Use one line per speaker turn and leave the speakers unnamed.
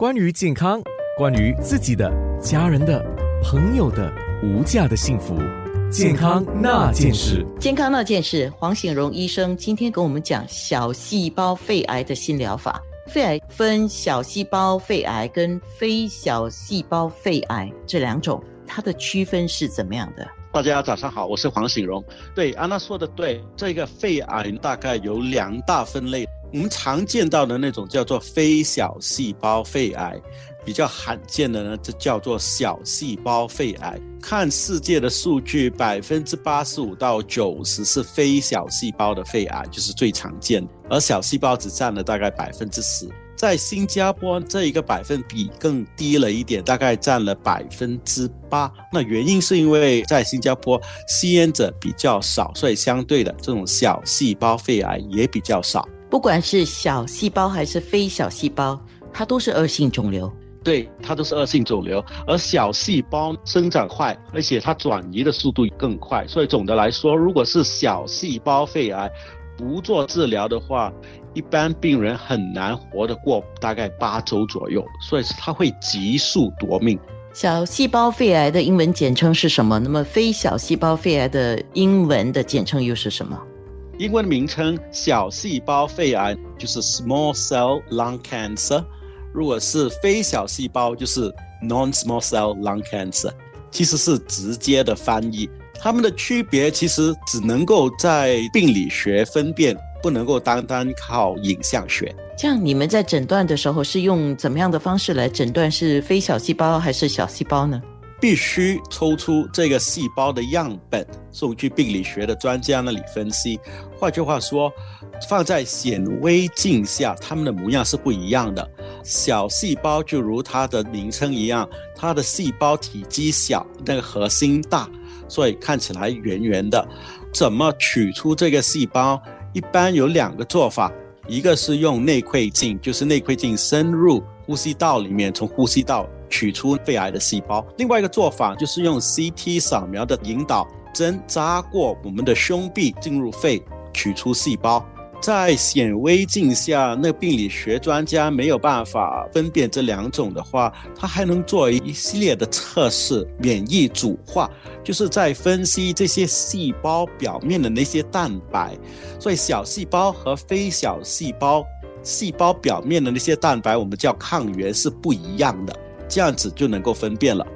关于健康，关于自己的、家人的、朋友的无价的幸福，健康那件事。
健康那件事，黄显荣医生今天跟我们讲小细胞肺癌的新疗法。肺癌分小细胞肺癌跟非小细胞肺癌这两种，它的区分是怎么样的？
大家早上好，我是黄醒荣。对，安娜说的对，这个肺癌大概有两大分类。我们常见到的那种叫做非小细胞肺癌，比较罕见的呢，就叫做小细胞肺癌。看世界的数据，百分之八十五到九十是非小细胞的肺癌，就是最常见，而小细胞只占了大概百分之十。在新加坡，这一个百分比更低了一点，大概占了百分之八。那原因是因为在新加坡吸烟者比较少，所以相对的这种小细胞肺癌也比较少。
不管是小细胞还是非小细胞，它都是恶性肿瘤。
对，它都是恶性肿瘤。而小细胞生长快，而且它转移的速度更快。所以总的来说，如果是小细胞肺癌，不做治疗的话，一般病人很难活得过大概八周左右。所以它会急速夺命。
小细胞肺癌的英文简称是什么？那么非小细胞肺癌的英文的简称又是什么？
英文名称小细胞肺癌就是 small cell lung cancer，如果是非小细胞就是 non-small cell lung cancer，其实是直接的翻译。它们的区别其实只能够在病理学分辨，不能够单单靠影像学。
这样你们在诊断的时候是用怎么样的方式来诊断是非小细胞还是小细胞呢？
必须抽出这个细胞的样本，送去病理学的专家那里分析。换句话说，放在显微镜下，它们的模样是不一样的。小细胞就如它的名称一样，它的细胞体积小，那个核心大，所以看起来圆圆的。怎么取出这个细胞？一般有两个做法，一个是用内窥镜，就是内窥镜深入呼吸道里面，从呼吸道。取出肺癌的细胞，另外一个做法就是用 CT 扫描的引导针扎过我们的胸壁，进入肺，取出细胞。在显微镜下，那病理学专家没有办法分辨这两种的话，他还能做一系列的测试，免疫组化，就是在分析这些细胞表面的那些蛋白。所以小细胞和非小细胞细胞表面的那些蛋白，我们叫抗原是不一样的。这样子就能够分辨了。